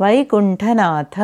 Vaikunthnath.